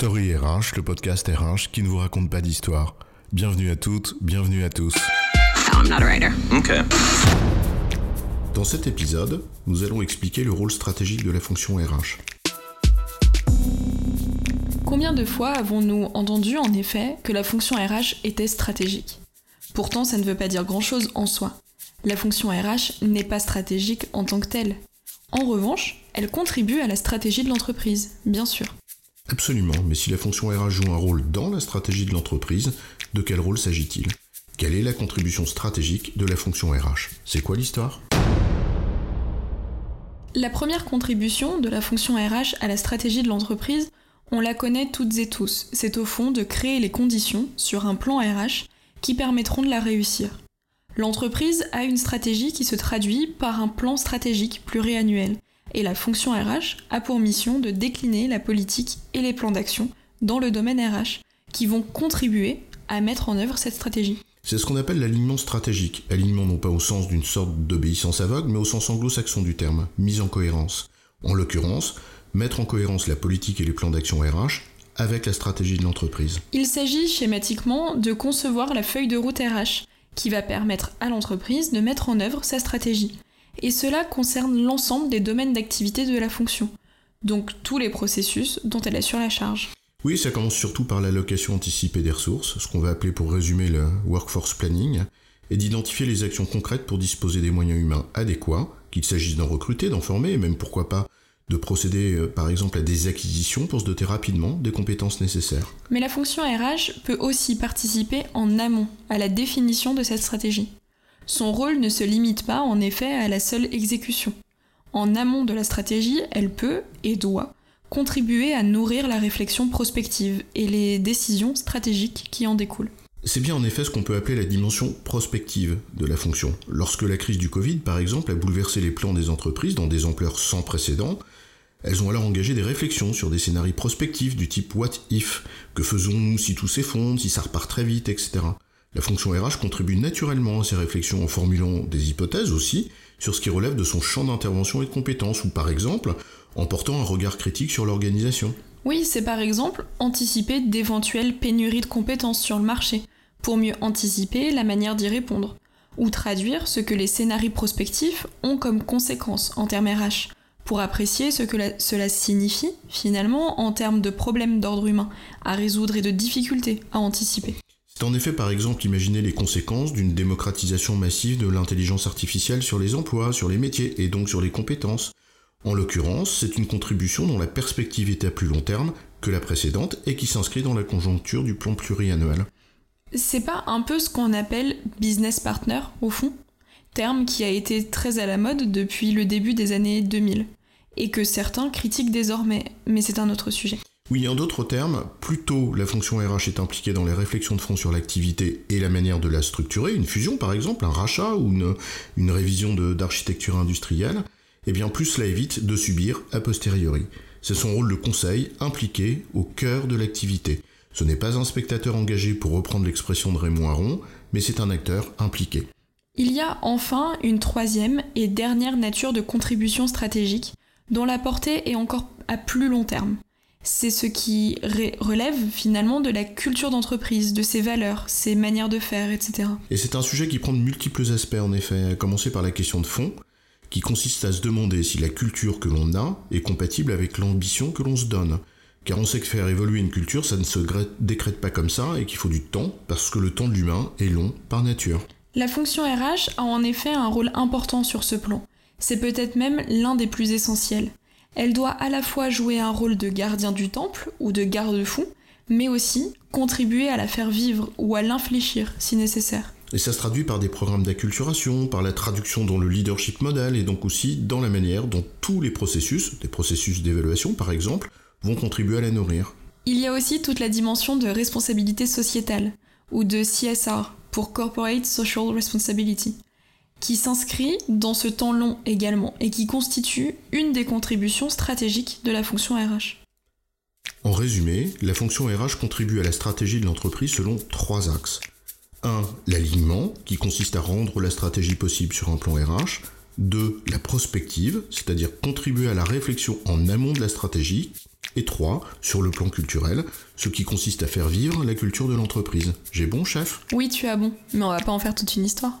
Story RH, le podcast RH qui ne vous raconte pas d'histoire. Bienvenue à toutes, bienvenue à tous. I'm not a writer. Okay. Dans cet épisode, nous allons expliquer le rôle stratégique de la fonction RH. Combien de fois avons-nous entendu en effet que la fonction RH était stratégique? Pourtant, ça ne veut pas dire grand-chose en soi. La fonction RH n'est pas stratégique en tant que telle. En revanche, elle contribue à la stratégie de l'entreprise, bien sûr. Absolument, mais si la fonction RH joue un rôle dans la stratégie de l'entreprise, de quel rôle s'agit-il? Quelle est la contribution stratégique de la fonction RH C'est quoi l'histoire? La première contribution de la fonction RH à la stratégie de l'entreprise, on la connaît toutes et tous. C'est au fond de créer les conditions sur un plan RH qui permettront de la réussir. L'entreprise a une stratégie qui se traduit par un plan stratégique pluriannuel et la fonction RH a pour mission de décliner la politique et les plans d'action dans le domaine RH qui vont contribuer à mettre en œuvre cette stratégie. C'est ce qu'on appelle l'alignement stratégique. Alignement non pas au sens d'une sorte d'obéissance aveugle, mais au sens anglo-saxon du terme, mise en cohérence. En l'occurrence, mettre en cohérence la politique et les plans d'action RH avec la stratégie de l'entreprise. Il s'agit schématiquement de concevoir la feuille de route RH qui va permettre à l'entreprise de mettre en œuvre sa stratégie et cela concerne l'ensemble des domaines d'activité de la fonction, donc tous les processus dont elle assure la charge. Oui, ça commence surtout par l'allocation anticipée des ressources, ce qu'on va appeler pour résumer le workforce planning, et d'identifier les actions concrètes pour disposer des moyens humains adéquats, qu'il s'agisse d'en recruter, d'en former, et même pourquoi pas de procéder euh, par exemple à des acquisitions pour se doter rapidement des compétences nécessaires. Mais la fonction RH peut aussi participer en amont à la définition de cette stratégie. Son rôle ne se limite pas en effet à la seule exécution. En amont de la stratégie, elle peut et doit contribuer à nourrir la réflexion prospective et les décisions stratégiques qui en découlent. C'est bien en effet ce qu'on peut appeler la dimension prospective de la fonction. Lorsque la crise du Covid, par exemple, a bouleversé les plans des entreprises dans des ampleurs sans précédent, elles ont alors engagé des réflexions sur des scénarios prospectifs du type What if Que faisons-nous si tout s'effondre, si ça repart très vite, etc. La fonction RH contribue naturellement à ces réflexions en formulant des hypothèses aussi sur ce qui relève de son champ d'intervention et de compétences, ou par exemple en portant un regard critique sur l'organisation. Oui, c'est par exemple anticiper d'éventuelles pénuries de compétences sur le marché, pour mieux anticiper la manière d'y répondre, ou traduire ce que les scénarios prospectifs ont comme conséquence en termes RH, pour apprécier ce que cela signifie finalement en termes de problèmes d'ordre humain à résoudre et de difficultés à anticiper. C'est en effet par exemple imaginer les conséquences d'une démocratisation massive de l'intelligence artificielle sur les emplois, sur les métiers et donc sur les compétences. En l'occurrence, c'est une contribution dont la perspective est à plus long terme que la précédente et qui s'inscrit dans la conjoncture du plan pluriannuel. C'est pas un peu ce qu'on appelle business partner au fond? Terme qui a été très à la mode depuis le début des années 2000 et que certains critiquent désormais, mais c'est un autre sujet. Oui, en d'autres termes, plus tôt la fonction RH est impliquée dans les réflexions de fond sur l'activité et la manière de la structurer, une fusion par exemple, un rachat ou une, révision d'architecture industrielle, et eh bien plus cela évite de subir a posteriori. C'est son rôle de conseil impliqué au cœur de l'activité. Ce n'est pas un spectateur engagé pour reprendre l'expression de Raymond Aron, mais c'est un acteur impliqué. Il y a enfin une troisième et dernière nature de contribution stratégique, dont la portée est encore à plus long terme c'est ce qui relève finalement de la culture d'entreprise, de ses valeurs, ses manières de faire, etc. Et c'est un sujet qui prend de multiples aspects en effet, à commencer par la question de fond, qui consiste à se demander si la culture que l'on a est compatible avec l'ambition que l'on se donne. Car on sait que faire évoluer une culture, ça ne se décrète pas comme ça et qu'il faut du temps, parce que le temps de l'humain est long par nature. La fonction RH a en effet un rôle important sur ce plan. C'est peut-être même l'un des plus essentiels. Elle doit à la fois jouer un rôle de gardien du temple ou de garde-fou, mais aussi contribuer à la faire vivre ou à l'infléchir si nécessaire. Et ça se traduit par des programmes d'acculturation, par la traduction dans le leadership model et donc aussi dans la manière dont tous les processus, des processus d'évaluation par exemple, vont contribuer à la nourrir. Il y a aussi toute la dimension de responsabilité sociétale, ou de CSR, pour Corporate Social Responsibility, qui s'inscrit dans ce temps long également et qui constitue une des contributions stratégiques de la fonction RH. En résumé, la fonction RH contribue à la stratégie de l'entreprise selon trois axes. 1. L'alignement, qui consiste à rendre la stratégie possible sur un plan RH. 2. La prospective, c'est-à-dire contribuer à la réflexion en amont de la stratégie. Et 3. Sur le plan culturel, ce qui consiste à faire vivre la culture de l'entreprise. J'ai bon, chef? Oui, tu as bon, mais on va pas en faire toute une histoire.